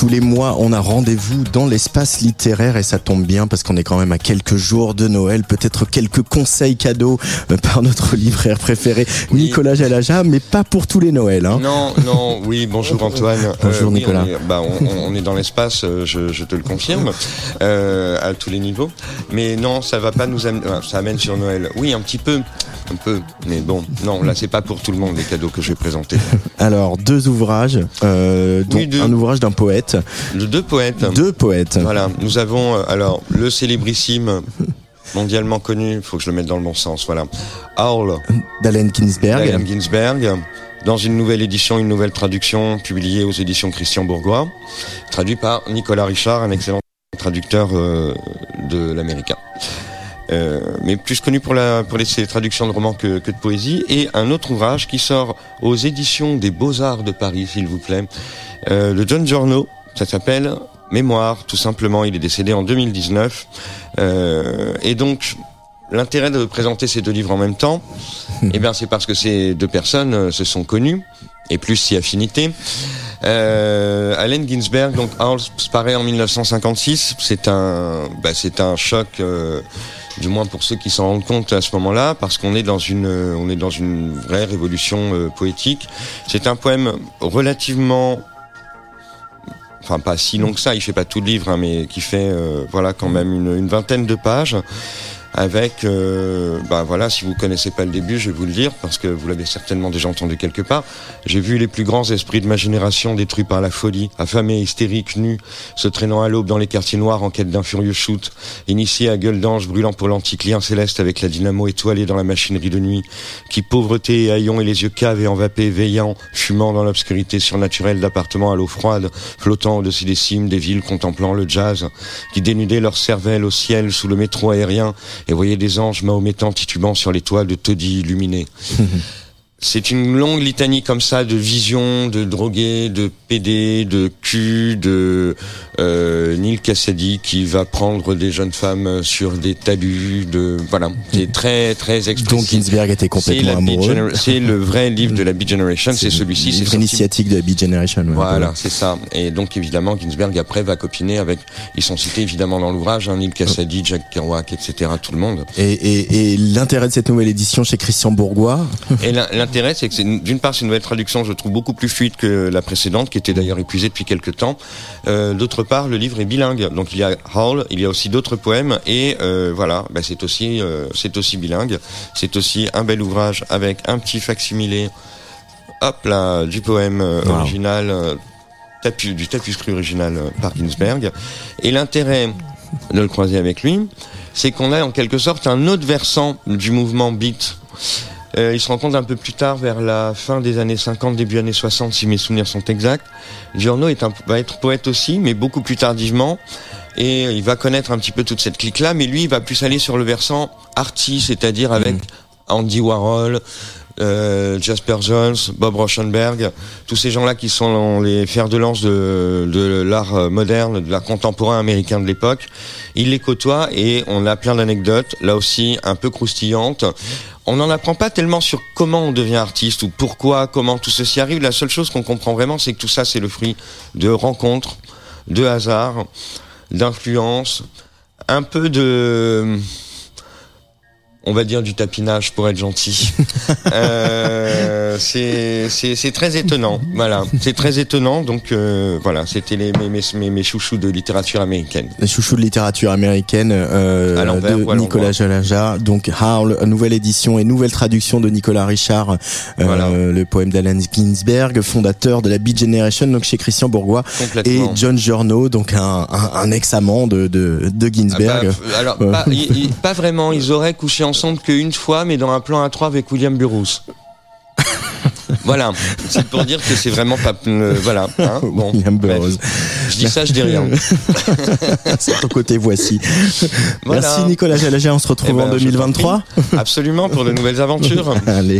Tous les mois, on a rendez-vous dans l'espace littéraire et ça tombe bien parce qu'on est quand même à quelques jours de Noël. Peut-être quelques conseils cadeaux euh, par notre libraire préféré, Nicolas Jalaja, mais pas pour tous les Noëls. Hein. Non, non, oui, bonjour Antoine. Bonjour Euh, oui, Nicolas. on est, bah, on, on est dans l'espace, euh, je, je te le confirme, euh, à tous les niveaux. Mais non, ça va pas nous amener, ça amène sur Noël. Oui, un petit peu, un peu. Mais bon, non, là c'est pas pour tout le monde les cadeaux que je vais présenter. Alors, deux ouvrages, euh, dont Oui, deux. un ouvrage d'un poète, De deux poètes. deux poètes. Voilà, nous avons euh, alors le célébrissime, mondialement connu, il faut que je le mette dans le bon sens, voilà. Howl, d'Allen Ginsberg. Ginsberg, dans une nouvelle édition, une nouvelle traduction publiée aux éditions Christian Bourgois, traduit par Nicolas Richard, un excellent traducteur euh, de l'américain. Euh, mais plus connu pour, la, pour les, ses traductions de romans que, que de poésie, et un autre ouvrage qui sort aux éditions des Beaux-Arts de Paris, s'il vous plaît, euh, de John Giorno, ça s'appelle Mémoire, tout simplement, il est décédé en 2019, euh, et donc l'intérêt de présenter ces deux livres en même temps, eh bien c'est parce que ces deux personnes euh, se sont connues, et plus si affinité. Euh, Allen Ginsberg, donc House paraît en 1956. C'est un, bah, c'est un choc, euh, du moins pour ceux qui s'en rendent compte à ce moment-là, parce qu'on est dans une, euh, on est dans une vraie révolution euh, poétique. C'est un poème relativement, enfin pas si long que ça. Il fait pas tout le livre, hein, mais qui fait, euh, voilà, quand même une, une vingtaine de pages avec, euh, bah voilà, si vous connaissez pas le début, je vais vous le dire parce que vous l'avez certainement déjà entendu quelque part. J'ai vu les plus grands esprits de ma génération détruits par la folie, affamés, hystériques, nus, se traînant à l'aube dans les quartiers noirs en quête d'un furieux shoot, initiés à gueule d'ange, brûlant pour l'anticlien céleste avec la dynamo étoilée dans la machinerie de nuit, qui pauvreté et haillons et les yeux caves et envapés, veillant, fumant dans l'obscurité surnaturelle d'appartements à l'eau froide, flottant au-dessus des cimes des villes contemplant le jazz, qui dénudaient leur cervelle au ciel sous le métro aérien et voyaient des anges mahométans titubant sur les toits de taudis illuminés. C'est une longue litanie comme ça de visions, de drogués, de PD, de cul, de euh, Neil Cassady qui va prendre des jeunes femmes sur des talus, de voilà, c'est très très dont explicite. Ginsberg était complètement amoureux. C'est le vrai livre de la Beat Generation, c'est celui-ci. C'est livre sorti initiatique de la Beat Generation. ouais. voilà, c'est ça. Et donc évidemment, Ginsberg après va copiner avec. Ils sont cités évidemment dans l'ouvrage, hein, Neil Cassady, Jack Kerouac, etc. Tout le monde. Et, et, et l'intérêt de cette nouvelle édition chez Christian Bourgois, Et l'intérêt, c'est que d'une part, c'est une nouvelle traduction, je trouve beaucoup plus fluide que la précédente, qui était d'ailleurs épuisée depuis quelques temps. Euh, D'autre part, le livre est bilingue, donc il y a Hall, il y a aussi d'autres poèmes, et euh, voilà, bah, c'est aussi, euh, c'est aussi bilingue. C'est aussi un bel ouvrage avec un petit facsimilé, hop là, du poème Wow. original. tapu- du tapuscrit original par Ginsberg. Et l'intérêt de le croiser avec lui, c'est qu'on a en quelque sorte un autre versant du mouvement beat. Euh, il se rencontre un peu plus tard, vers la fin des années 50, début années 60, si mes souvenirs sont exacts. Giorno est un, va être poète aussi, mais beaucoup plus tardivement. Et il va connaître un petit peu toute cette clique-là, mais lui, il va plus aller sur le versant artiste, c'est-à-dire avec Andy Warhol, euh, Jasper Jones, Bob Rauschenberg, tous ces gens-là qui sont les fers de lance de, de l'art moderne, de l'art contemporain américain de l'époque. Il les côtoie et on a plein d'anecdotes, là aussi un peu croustillantes. On n'en apprend pas tellement sur comment on devient artiste ou pourquoi, comment tout ceci arrive. La seule chose qu'on comprend vraiment, c'est que tout ça, c'est le fruit de rencontres, de hasards, d'influences, un peu de on va dire du tapinage pour être gentil. euh, c'est très étonnant. Voilà, c'est très étonnant. Donc euh, voilà, c'était les mes, mes, mes, chouchous de littérature américaine. les chouchous de littérature américaine euh, de Nicolas. Jalaja. Donc Howl, nouvelle édition et nouvelle traduction de Nicolas Richard, euh, Voilà. le poème d'Allen Ginsberg, fondateur de la Beat Generation, donc chez Christian Bourgois. Et. John Giorno, donc un, un, un ex-amant de, de, de Ah Ginsberg. bah, f- alors, Ouais. pas, pas vraiment. Ils auraient couché ensemble qu'une fois, mais dans un plan à trois avec William Burroughs. voilà, c'est pour dire que c'est vraiment pas. euh, voilà. hein, bon, William. Burroughs. Je dis ça, je dis rien. C'est ton côté voici. Voilà. Merci Nicolas Jalaja, on se retrouve Eh ben, en je t'en 2023. Absolument pour de nouvelles aventures. Allez.